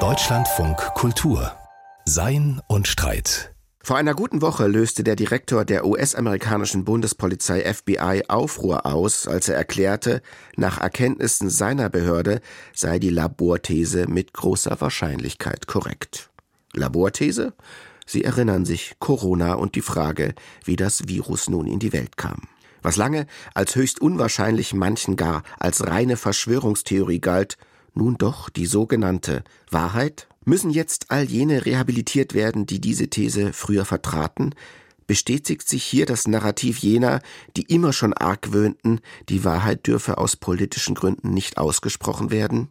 Deutschlandfunk Kultur Sein und Streit vor einer guten Woche löste der Direktor der US-amerikanischen Bundespolizei FBI Aufruhr aus, als er erklärte, nach Erkenntnissen seiner Behörde sei die Laborthese mit großer Wahrscheinlichkeit korrekt. Laborthese? Sie erinnern sich Corona und die Frage, wie das Virus nun in die Welt kam. Was lange als höchst unwahrscheinlich manchen gar als reine Verschwörungstheorie galt, nun doch die sogenannte Wahrheit? Müssen jetzt all jene rehabilitiert werden, die diese These früher vertraten? Bestätigt sich hier das Narrativ jener, die immer schon argwöhnten, die Wahrheit dürfe aus politischen Gründen nicht ausgesprochen werden?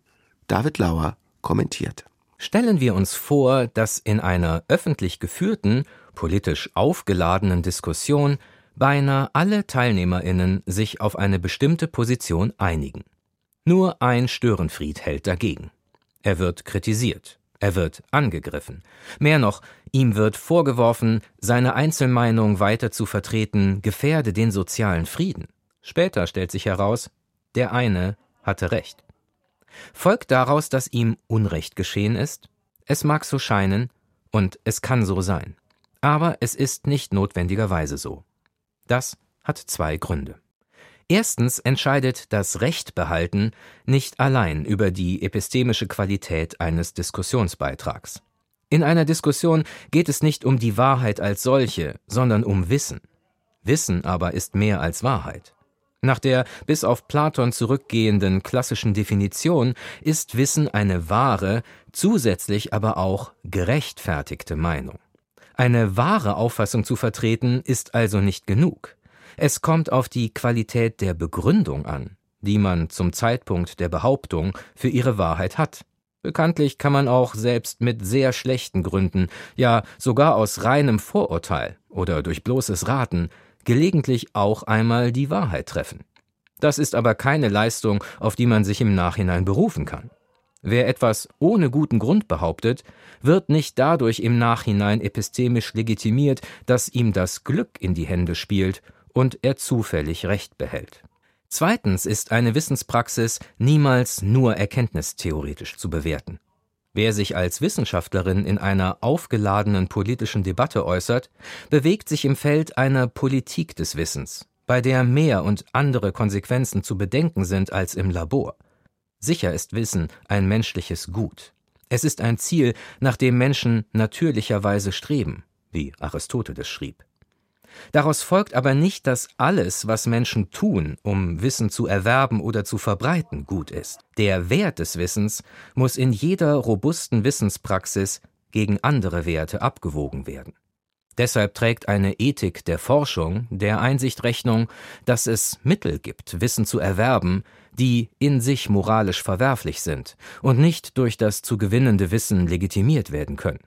David Lauer kommentiert. Stellen wir uns vor, dass in einer öffentlich geführten, politisch aufgeladenen Diskussion beinahe alle Teilnehmerinnen sich auf eine bestimmte Position einigen. Nur ein Störenfried hält dagegen. Er wird kritisiert, er wird angegriffen. Mehr noch, ihm wird vorgeworfen, seine Einzelmeinung weiter zu vertreten, gefährde den sozialen Frieden. Später stellt sich heraus, der eine hatte recht. Folgt daraus, dass ihm Unrecht geschehen ist? Es mag so scheinen, und es kann so sein. Aber es ist nicht notwendigerweise so. Das hat zwei Gründe. Erstens entscheidet das Recht behalten nicht allein über die epistemische Qualität eines Diskussionsbeitrags. In einer Diskussion geht es nicht um die Wahrheit als solche, sondern um Wissen. Wissen aber ist mehr als Wahrheit. Nach der bis auf Platon zurückgehenden klassischen Definition ist Wissen eine wahre, zusätzlich aber auch gerechtfertigte Meinung. Eine wahre Auffassung zu vertreten ist also nicht genug. Es kommt auf die Qualität der Begründung an, die man zum Zeitpunkt der Behauptung für ihre Wahrheit hat. Bekanntlich kann man auch selbst mit sehr schlechten Gründen, ja sogar aus reinem Vorurteil oder durch bloßes Raten, gelegentlich auch einmal die Wahrheit treffen. Das ist aber keine Leistung, auf die man sich im Nachhinein berufen kann. Wer etwas ohne guten Grund behauptet, wird nicht dadurch im Nachhinein epistemisch legitimiert, dass ihm das Glück in die Hände spielt und er zufällig Recht behält. Zweitens ist eine Wissenspraxis niemals nur erkenntnistheoretisch zu bewerten. Wer sich als Wissenschaftlerin in einer aufgeladenen politischen Debatte äußert, bewegt sich im Feld einer Politik des Wissens, bei der mehr und andere Konsequenzen zu bedenken sind als im Labor. Sicher ist Wissen ein menschliches Gut. Es ist ein Ziel, nach dem Menschen natürlicherweise streben, wie Aristoteles schrieb. Daraus folgt aber nicht, dass alles, was Menschen tun, um Wissen zu erwerben oder zu verbreiten, gut ist. Der Wert des Wissens muss in jeder robusten Wissenspraxis gegen andere Werte abgewogen werden. Deshalb trägt eine Ethik der Forschung der Einsicht Rechnung, dass es Mittel gibt, Wissen zu erwerben, die in sich moralisch verwerflich sind und nicht durch das zu gewinnende Wissen legitimiert werden können.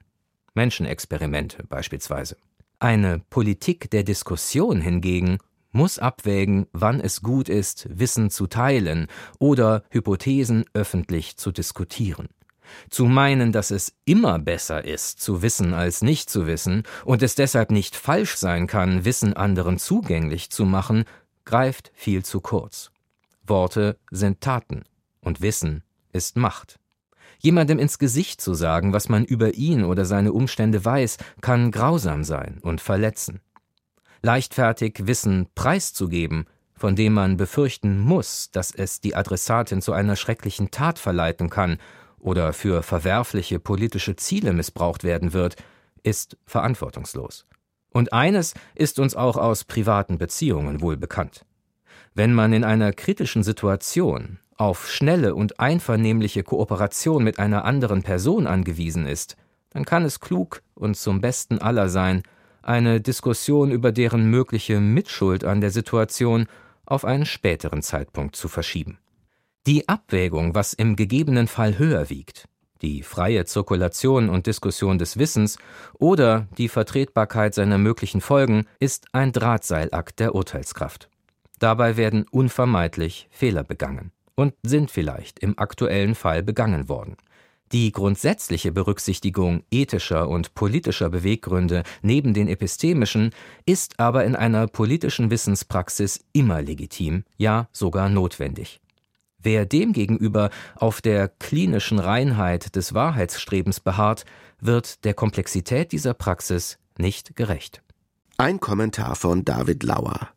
Menschenexperimente beispielsweise. Eine Politik der Diskussion hingegen muss abwägen, wann es gut ist, Wissen zu teilen oder Hypothesen öffentlich zu diskutieren. Zu meinen, dass es immer besser ist, zu wissen als nicht zu wissen und es deshalb nicht falsch sein kann, Wissen anderen zugänglich zu machen, greift viel zu kurz. Worte sind Taten und Wissen ist Macht. Jemandem ins Gesicht zu sagen, was man über ihn oder seine Umstände weiß, kann grausam sein und verletzen. Leichtfertig Wissen preiszugeben, von dem man befürchten muss, dass es die Adressatin zu einer schrecklichen Tat verleiten kann oder für verwerfliche politische Ziele missbraucht werden wird, ist verantwortungslos. Und eines ist uns auch aus privaten Beziehungen wohl bekannt. Wenn man in einer kritischen Situation auf schnelle und einvernehmliche Kooperation mit einer anderen Person angewiesen ist, dann kann es klug und zum besten aller sein, eine Diskussion über deren mögliche Mitschuld an der Situation auf einen späteren Zeitpunkt zu verschieben. Die Abwägung, was im gegebenen Fall höher wiegt, die freie Zirkulation und Diskussion des Wissens oder die Vertretbarkeit seiner möglichen Folgen, ist ein Drahtseilakt der Urteilskraft. Dabei werden unvermeidlich Fehler begangen und sind vielleicht im aktuellen Fall begangen worden. Die grundsätzliche Berücksichtigung ethischer und politischer Beweggründe neben den epistemischen ist aber in einer politischen Wissenspraxis immer legitim, ja sogar notwendig. Wer demgegenüber auf der klinischen Reinheit des Wahrheitsstrebens beharrt, wird der Komplexität dieser Praxis nicht gerecht. Ein Kommentar von David Lauer